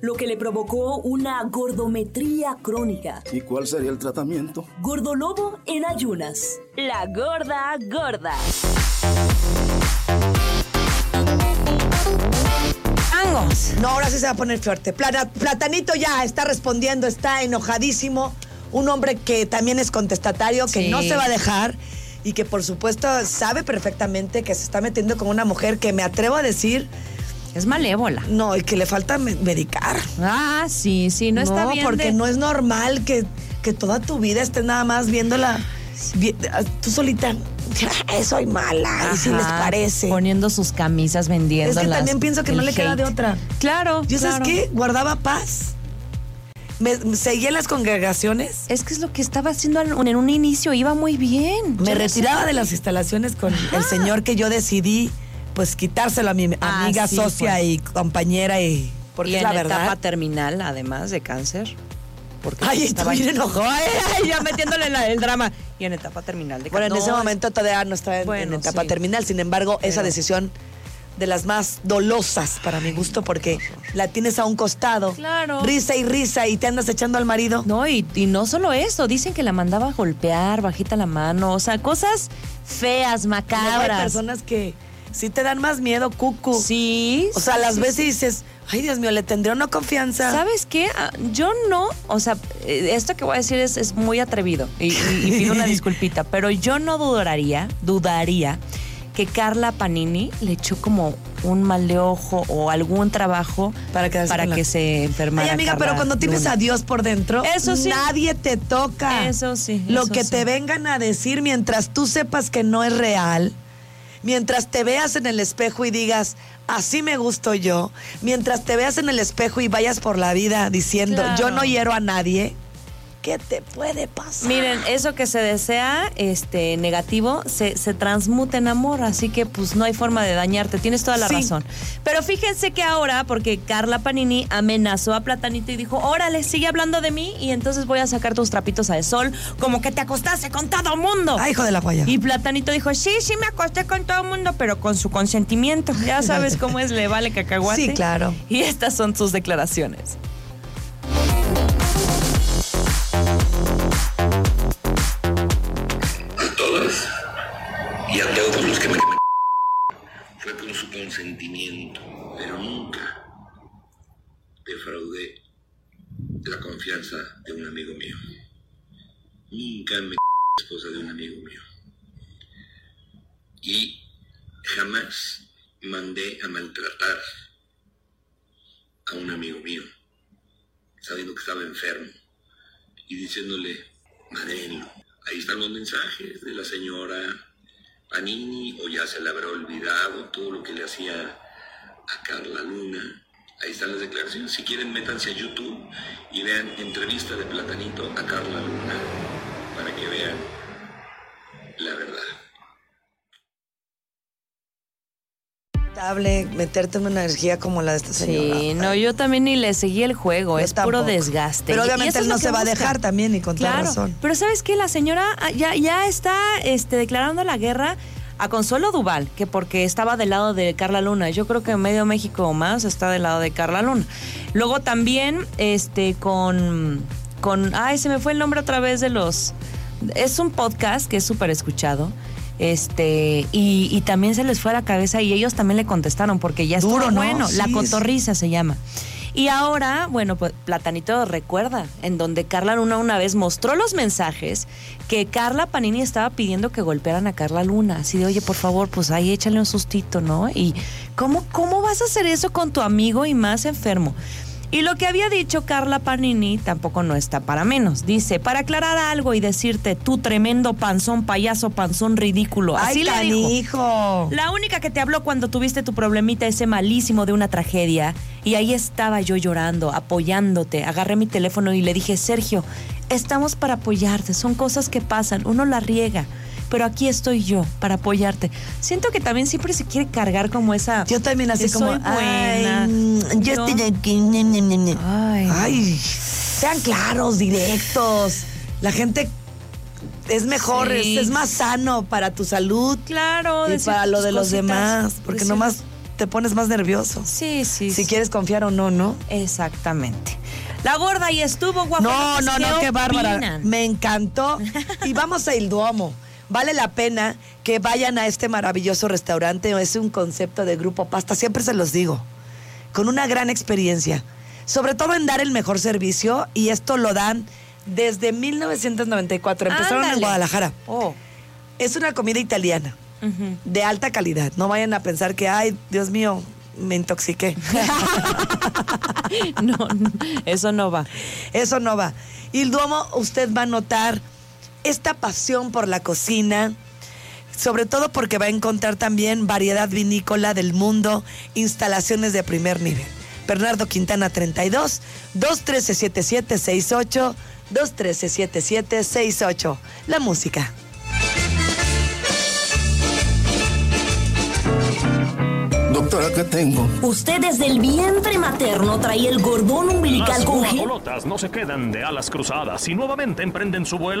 lo que le provocó una gordometría crónica. ¿Y cuál sería el tratamiento? Gordolobo en ayunas. La gorda gorda. Vamos. No, ahora sí se va a poner fuerte. Plata- Platanito ya está respondiendo, está enojadísimo. Un hombre que también es contestatario, que Sí. no se va a dejar y que por supuesto sabe perfectamente que se está metiendo con una mujer que me atrevo a decir, Es malévola. no, y que le falta me- medicar. Ah, sí, sí, no, está bien. porque de- no es normal que, que toda tu vida estés nada más viéndola. vi- tú solita, "Ay, soy mala, y si les parece. Poniendo sus camisas, vendiendo. Es que también pienso que no le queda de otra. Claro. ¿Yo sabes claro. qué? Guardaba paz. Me, me seguía en las congregaciones. Es que es lo que estaba haciendo en un inicio, iba muy bien. Me retiraba de las instalaciones con el señor que yo decidí, pues quitárselo a mi Ah, amiga, sí, socia pues. y compañera y porque y es en la etapa verdad. terminal, además de cáncer. Porque Ay, estaba estoy bien enojada. Ay, ay, ya metiéndole la- el drama. Y en etapa terminal de Bueno, en cáncer. ese No, momento todavía no estaba en, Bueno, en etapa sí. terminal. Sin embargo, esa decisión de las más dolosas para mi gusto porque la tienes a un costado. Claro. Risa y risa y te andas echando al marido. No, y, y no solo eso, dicen que la mandaba a golpear, bajita la mano, o sea, cosas feas, Luego hay macabras. personas que sí te dan más miedo, cucu. Sí. O sea, sí, las sí, veces sí. dices, ay Dios mío, le tendré una confianza. ¿Sabes qué? Ah, Yo no, o sea, eh, esto que voy a decir es, es muy atrevido y, y- y pido una disculpita, pero yo no dudaría, dudaría que Carla Panini le echó como un mal de ojo o algún trabajo Para para que se enfermara. Ay, amiga, Carla pero cuando tienes Luna. a Dios por dentro, Eso sí. nadie te toca. Eso sí, Lo eso que sí. te vengan a decir mientras tú sepas que no es real, mientras te veas en el espejo y digas, así me gusto yo, mientras te veas en el espejo y vayas por la vida diciendo, Claro. yo no hiero a nadie, ¿qué te puede pasar? Miren, eso que se desea, este, negativo, se, se transmuta en amor, así que pues no hay forma de dañarte, tienes toda la Sí. razón. Pero fíjense que ahora, porque Carla Panini amenazó a Platanito y dijo, órale, sigue hablando de mí y entonces voy a sacar tus trapitos al sol, como que te acostaste con todo mundo. Ay, hijo de la guaya. Y Platanito dijo, sí, sí me acosté con todo el mundo, pero con su consentimiento. Ya sabes cómo es, le vale cacahuate. Sí, claro. Y estas son sus declaraciones. Consentimiento, pero nunca defraudé la confianza de un amigo mío. Nunca me esposa de un amigo mío. Y jamás mandé a maltratar a un amigo mío, sabiendo que estaba enfermo y diciéndole, madrenlo. Ahí están los mensajes de la señora Panini, o ya se le habrá olvidado todo lo que le hacía a Carla Luna. Ahí están las declaraciones. Si quieren, métanse a YouTube y vean entrevista de Platanito a Carla Luna para que vean la verdad. Lamentable meterte en una energía como la de esta señora. Sí, no, yo también ni le seguí el juego, Yo es puro desgaste. Pero obviamente él no se va a dejar también y con toda razón. pero ¿sabes qué? La señora ah, ya, ya está este, declarando la guerra a Consuelo Duval, que porque estaba del lado de Carla Luna. Yo creo que medio México o más está del lado de Carla Luna. Luego también este, con, con... Ay, se me fue el nombre otra vez de los... Es un podcast que es súper escuchado. Este, y, y también se les fue a la cabeza y ellos también le contestaron porque ya estuvo Duro, ¿no? bueno. La cotorriza se llama. Y ahora, bueno, pues Platanito recuerda, en donde Carla Luna una vez mostró los mensajes que Carla Panini estaba pidiendo que golpearan a Carla Luna. Así de, oye, por favor, pues ahí échale un sustito, ¿no? Y ¿cómo, cómo vas a hacer eso con tu amigo y más enfermo? Y lo que había dicho Carla Panini tampoco no está para menos. Dice, para aclarar algo y decirte, tú tremendo panzón, payaso, panzón ridículo. Así Ay, le dijo. La única que te habló cuando tuviste tu problemita ese malísimo de una tragedia. Y ahí estaba yo llorando, apoyándote. Agarré mi teléfono y le dije, Sergio, estamos para apoyarte. Son cosas que pasan, uno la riega. Pero aquí estoy yo para apoyarte. Siento que también siempre se quiere cargar como esa. Yo también así como, soy buena. ay, mm, yo No. estoy aquí. Ay. Ay, sean claros, directos. La gente es mejor, Sí. es, es más sano para tu salud Claro, y para lo de los demás. Porque decir- nomás te pones más nervioso. Sí, sí. Si sí. quieres confiar o no, ¿no? Exactamente. La gorda ahí estuvo, guapa. No, no, no, qué bárbara. opinan? Me encantó. Y vamos a Il Duomo. Vale la pena que vayan a este maravilloso restaurante. Es un concepto de grupo pasta, siempre se los digo. Con una gran experiencia. Sobre todo en dar el mejor servicio. Y esto lo dan desde 1994. Empezaron en. Guadalajara. Oh. Es una comida italiana. De alta calidad. No vayan a pensar que, ay, Dios mío, me intoxiqué. No, no, eso no va. Eso no va. Y el Duomo, usted va a notar esta pasión por la cocina, sobre todo porque va a encontrar también variedad vinícola del mundo, instalaciones de primer nivel. Bernardo Quintana 32, 213-7768, 213-7768. La música. Doctora, ¿qué tengo? Usted desde el vientre materno trae el gordón umbilical Las con guajolotas no se quedan de alas cruzadas y nuevamente emprenden su vuelo